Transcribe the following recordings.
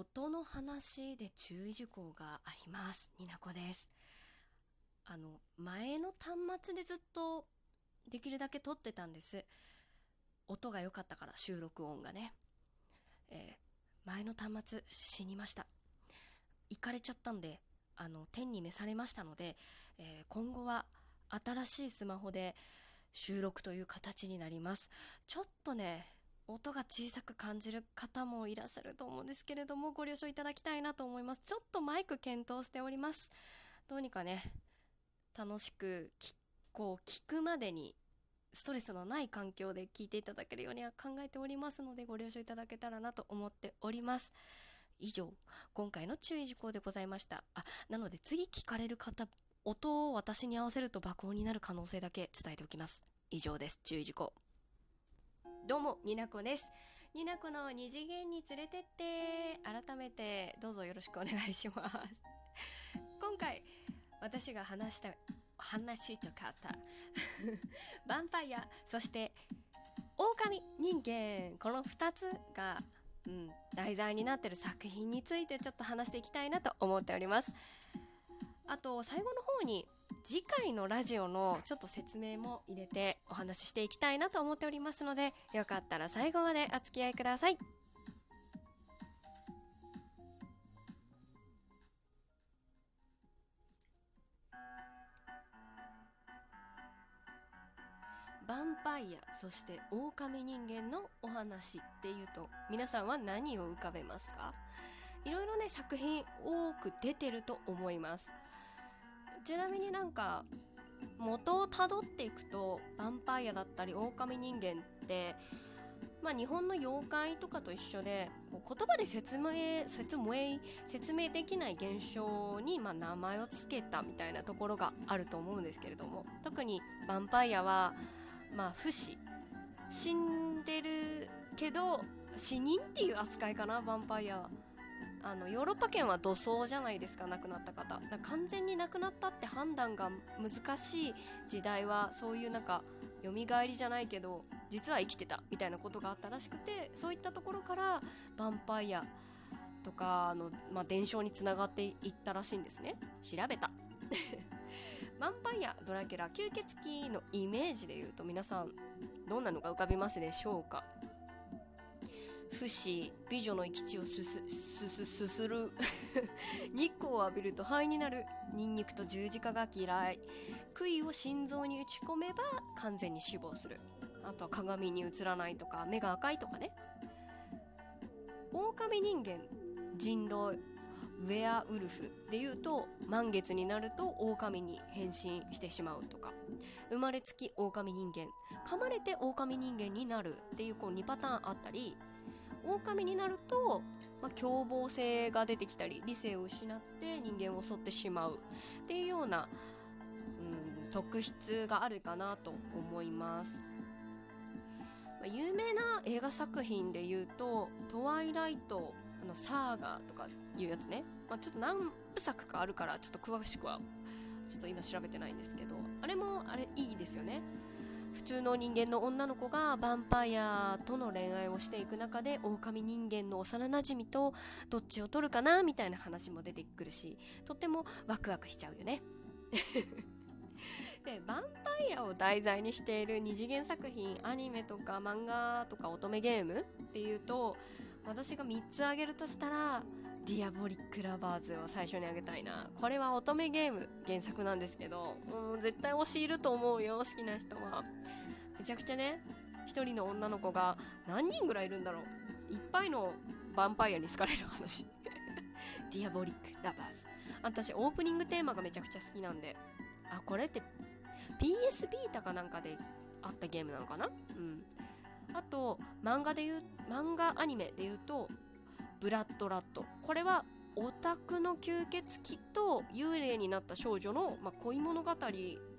音の話で注意事項があります。になこです。あの前の端末でずっとできるだけ撮ってたんです。音が良かったから収録音がね、えー、前の端末死にました。行かれちゃったんであの天に召されましたので、えー、今後は新しいスマホで収録という形になります。ちょっとね音が小さく感じる方もいらっしゃると思うんですけれどもご了承いただきたいなと思います。ちょっとマイク検討しております。どうにかね楽しくこう聞くまでにストレスのない環境で聞いていただけるようには考えておりますのでご了承いただけたらなと思っております。以上今回の注意事項でございました。あなので次聞かれる方音を私に合わせると爆音になる可能性だけ伝えておきます。以上です。注意事項。どうもになこです。になこの二次元に連れてって。改めてどうぞよろしくお願いします。今回私が話した話とかあった。ヴァンパイアそして狼人間この2つが、うん、題材になってる作品についてちょっと話していきたいなと思っております。あと最後の方に次回のラジオのちょっと説明も入れてお話ししていきたいなと思っておりますのでよかったら最後までお付き合いください。ヴァンパイアそして狼人間のお話っていうと皆さんは何を浮かべますか？いろいろね作品多く出てると思います。ちなみになんか元をたどっていくとヴァンパイアだったり狼人間ってまあ、日本の妖怪とかと一緒でこう言葉で説明説明説明できない現象に、まあ、名前を付けたみたいなところがあると思うんですけれども特にヴァンパイアはまあ不死。死んでるけど死人っていう扱いかなヴァンパイアは。あのヨーロッパ圏は土葬じゃないですか亡くなった方。完全に亡くなったって判断が難しい時代はそういうなんか蘇りじゃないけど実は生きてたみたいなことがあったらしくてそういったところからヴァンパイアとかの、まあ、伝承につながっていったらしいんですね。調べた。ヴァンパイアドラキュラ吸血鬼のイメージで言うと皆さんどんなのが浮かびますでしょうか？不死。美女の生き地をすすすすすする。日光を浴びると肺になるニンニクと十字架が嫌い。杭を心臓に打ち込めば完全に死亡する。あとは鏡に映らないとか目が赤いとかね。狼人間人狼ウェアウルフでいうと満月になると狼に変身してしまうとか。生まれつき狼人間噛まれて狼人間になるっていうこう2パターンあったり狼になると、まあ、凶暴性が出てきたり理性を失って人間を襲ってしまう。っていうような、うん、特質があるかなと思います。まあ、有名な映画作品でいうと「トワイライト」あのサーガーとかいうやつね、まあ、ちょっと何部作かあるからちょっと詳しくはちょっと今調べてないんですけどあれもあれいいですよね。普通の人間の女の子がヴァンパイアとの恋愛をしていく中で狼人間の幼なじみとどっちを取るかなみたいな話も出てくるしとってもワクワクしちゃうよね。でヴァンパイアを題材にしている二次元作品アニメとか漫画とか乙女ゲームっていうと私が3つ挙げるとしたらディアボリック・ラバーズを最初にあげたいな。これは乙女ゲーム原作なんですけどもう絶対推しいると思うよ好きな人は。めちゃくちゃね一人の女の子が何人ぐらいいるんだろう。いっぱいのヴァンパイアに好かれる話。ディアボリック・ラバーズ私オープニングテーマがめちゃくちゃ好きなんで。あこれって PS ビータかなんかであったゲームなのかな？うん。あと漫画で言う漫画アニメで言うとブラッドラッドこれはオタクの吸血鬼と幽霊になった少女の、まあ、恋物語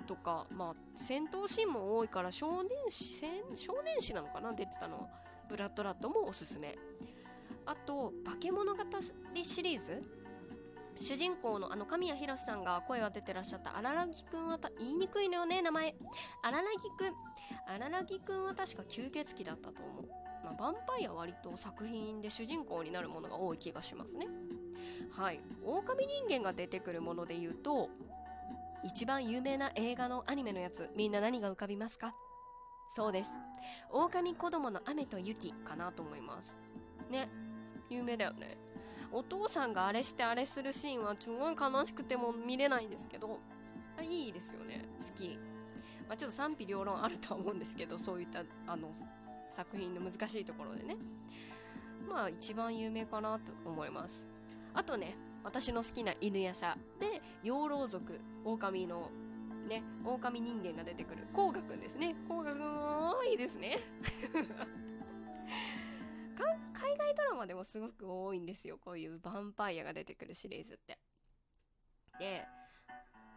とか、まあ、戦闘シーンも多いから少年誌少年誌なのかな出てたのブラッドラッドもおすすめ。あと化け物語シリーズ。主人公のあの神谷博さんが声を当ててらっしゃった荒らぎくんは言いにくいのよね名前。荒らぎくん。荒らぎくんは確か吸血鬼だったと思う。あ、ヴァンパイア割と作品で主人公になるものが多い気がしますね。はい。狼人間が出てくるもので言うと一番有名な映画のアニメのやつみんな何が浮かびますか？そうです。狼子供の雨と雪かなと思います。ね。有名だよね。お父さんがあれしてあれするシーンはすごい悲しくても見れないんですけどいいですよね。好き、まあ、ちょっと賛否両論あるとは思うんですけどそういったあの作品の難しいところでね。まあ一番有名かなと思います。あとね私の好きな犬夜叉で養老族狼のね狼人間が出てくる。甲賀くんですね。甲賀くんもいいですね。海外ドラマでもすごく多いんですよ。こういうヴァンパイアが出てくるシリーズって。で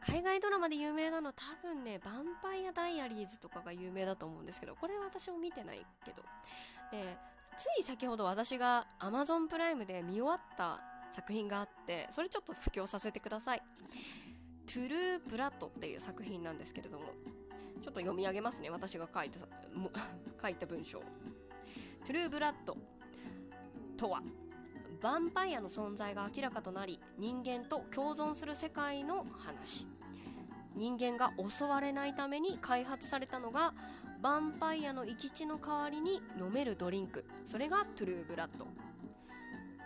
海外ドラマで有名なの多分ね「ヴァンパイア・ダイアリーズ」とかが有名だと思うんですけどこれは私も見てないけど。でつい先ほど私が Amazon プライムで見終わった作品があってそれちょっと布教させてください。トゥルー・ブラッドっていう作品なんですけれどもちょっと読み上げますね私が書いた 書いた文章トゥルー・ブラッドとはヴァンパイアの存在が明らかとなり人間と共存する世界の話。人間が襲われないために開発されたのがヴァンパイアの生き地の代わりに飲めるドリンク。それがトゥルーブラッド。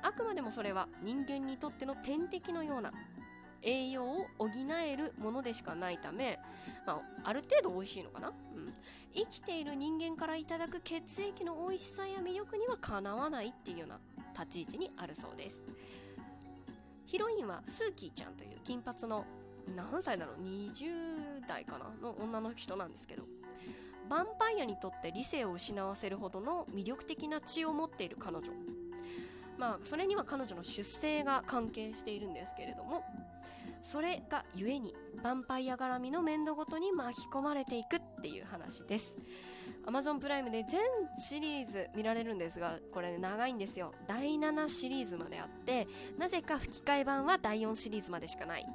あくまでもそれは人間にとっての天敵のような栄養を補えるものでしかないため、まあ、ある程度美味しいのかな、うん、生きている人間からいただく血液の美味しさや魅力にはかなわないっていうような立ち位置にあるそうです。ヒロインはスーキーちゃんという金髪の何歳だろう？20代かなの女の人なんですけどヴァンパイアにとって理性を失わせるほどの魅力的な血を持っている彼女。まあそれには彼女の出生が関係しているんですけれどもそれがゆえにヴァンパイア絡みの面倒ごとに巻き込まれていくっていう話です。Amazon プライムで全シリーズ見られるんですがこれ、長いんですよ。第7シリーズまであってなぜか吹き替え版は第4シリーズまでしかない。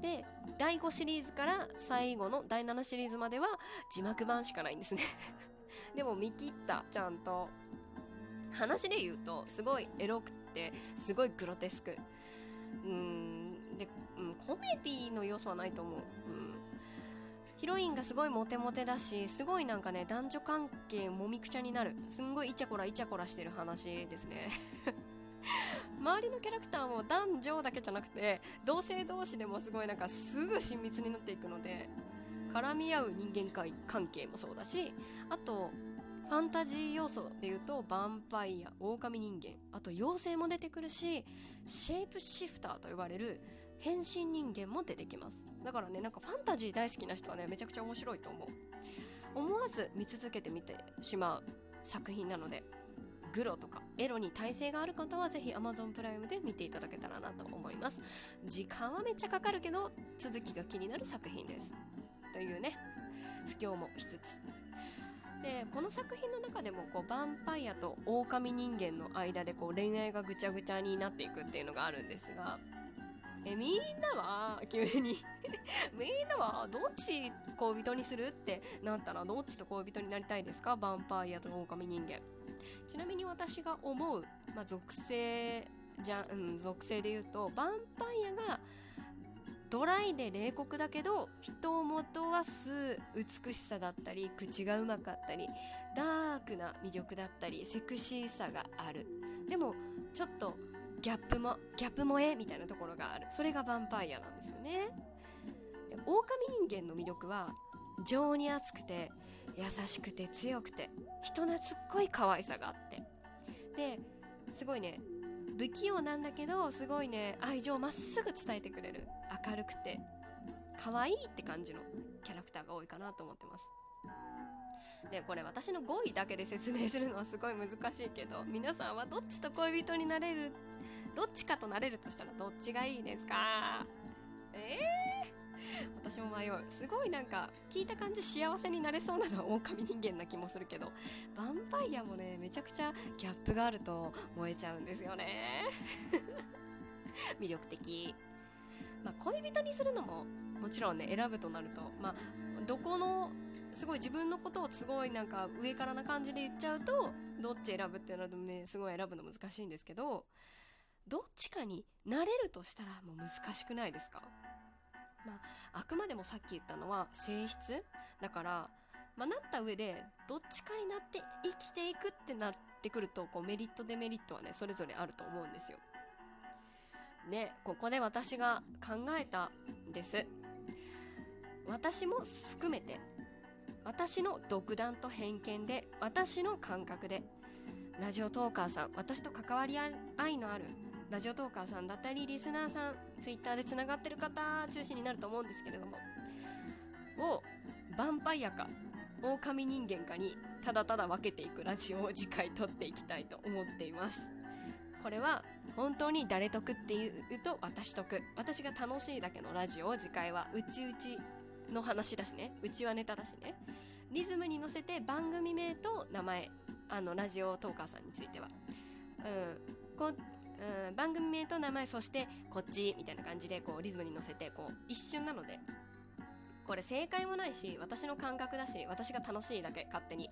で第5シリーズから最後の第7シリーズまでは字幕版しかないんですね。でも見切ったちゃんと。話で言うとすごいエロくってすごいグロテスク。うんで、うん、コメディの要素はないと思う、うん、ヒロインがすごいモテモテだしすごいなんかね男女関係もみくちゃになる。すんごいイチャコライチャコラしてる話ですね。周りのキャラクターも男女だけじゃなくて同性同士でもすごいなんかすぐ親密になっていくので絡み合う人間界関係もそうだしあとファンタジー要素でいうとヴァンパイア狼人間あと妖精も出てくるしシェイプシフターと呼ばれる変身人間も出てきます。だからねなんかファンタジー大好きな人はねめちゃくちゃ面白いと思う。思わず見続けてみてしまう作品なのでグロとかエロに耐性がある方はぜひ Amazon プライムで見ていただけたらなと思います。時間はめっちゃかかるけど続きが気になる作品です。というね不況もしつつ。でこの作品の中でもこうヴァンパイアと狼人間の間でこう恋愛がぐちゃぐちゃになっていくっていうのがあるんですがえみんなは？急に。みんなはどっち恋人にする？ってなったらどっちと恋人になりたいですか？ヴァンパイアと狼人間。ちなみに私が思う、まあ、属性じゃ、うん、属性で言うとヴァンパイアがドライで冷酷だけど人を惑わす美しさだったり口がうまかったりダークな魅力だったりセクシーさがある。でもちょっとギャップもギャップ萌えみたいなところがある。それがヴァンパイアなんですよね。で狼人間の魅力は情に熱くて優しくて強くて人懐っこい可愛さがあって。ですごいね不器用なんだけどすごいね愛情をまっすぐ伝えてくれる明るくて可愛いって感じのキャラクターが多いかなと思ってます。でこれ私の語彙だけで説明するのはすごい難しいけど皆さんはどっちと恋人になれるどっちかとなれるとしたらどっちがいいですか？えー、私も迷う。すごいなんか聞いた感じ幸せになれそうなのは狼人間な気もするけどヴァンパイアもねめちゃくちゃギャップがあると燃えちゃうんですよね。魅力的。まあ、恋人にするのももちろんね選ぶとなると、まあ、どこのすごい自分のことをすごいなんか上からな感じで言っちゃうとどっち選ぶってなるとねすごい選ぶの難しいんですけどどっちかになれるとしたらもう難しくないですか？まあ、あくまでもさっき言ったのは性質？だから、まあ、なった上でどっちかになって生きていくってなってくるとこうメリットデメリットはねそれぞれあると思うんですよ。でここで私が考えたんです。私も含めて私の独断と偏見で私の感覚で。ラジオトーカーさん私と関わり合いのあるラジオトーカーさんだったりリスナーさんツイッターでつながってる方中心になると思うんですけれどもをヴァンパイアか狼人間かにただただ分けていくラジオを次回撮っていきたいと思っています。これは本当に誰得っていうと私得。私が楽しいだけのラジオを次回はうちうちの話だしね。うちはネタだしね。リズムに乗せて番組名と名前。あのラジオトーカーさんについては。うん。こうん。番組名と名前そしてこっちみたいな感じでこうリズムに乗せてこう一瞬なので。これ正解もないし私の感覚だし私が楽しいだけ勝手に。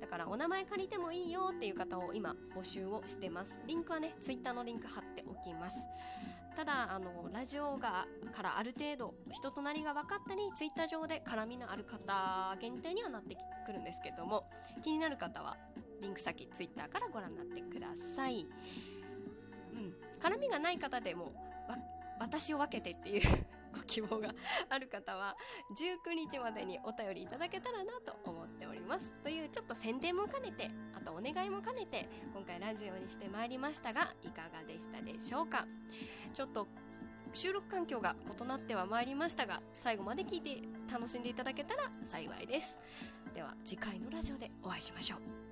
だからお名前借りてもいいよっていう方を今募集をしてます。リンクはね Twitter のリンク貼っておきます。ただあのラジオがからある程度人となりが分かったり Twitter 上で絡みのある方限定にはなってくるんですけども気になる方はリンク先 Twitter からご覧になってください。うん。絡みがない方でも私を分けてっていう ご希望がある方は19日までにお便りいただけたらなと思ってますというちょっと宣伝も兼ねてあとお願いも兼ねて今回ラジオにしてまいりましたがいかがでしたでしょうか？ちょっと収録環境が異なってはまいりましたが最後まで聞いて楽しんでいただけたら幸いです。では次回のラジオでお会いしましょう。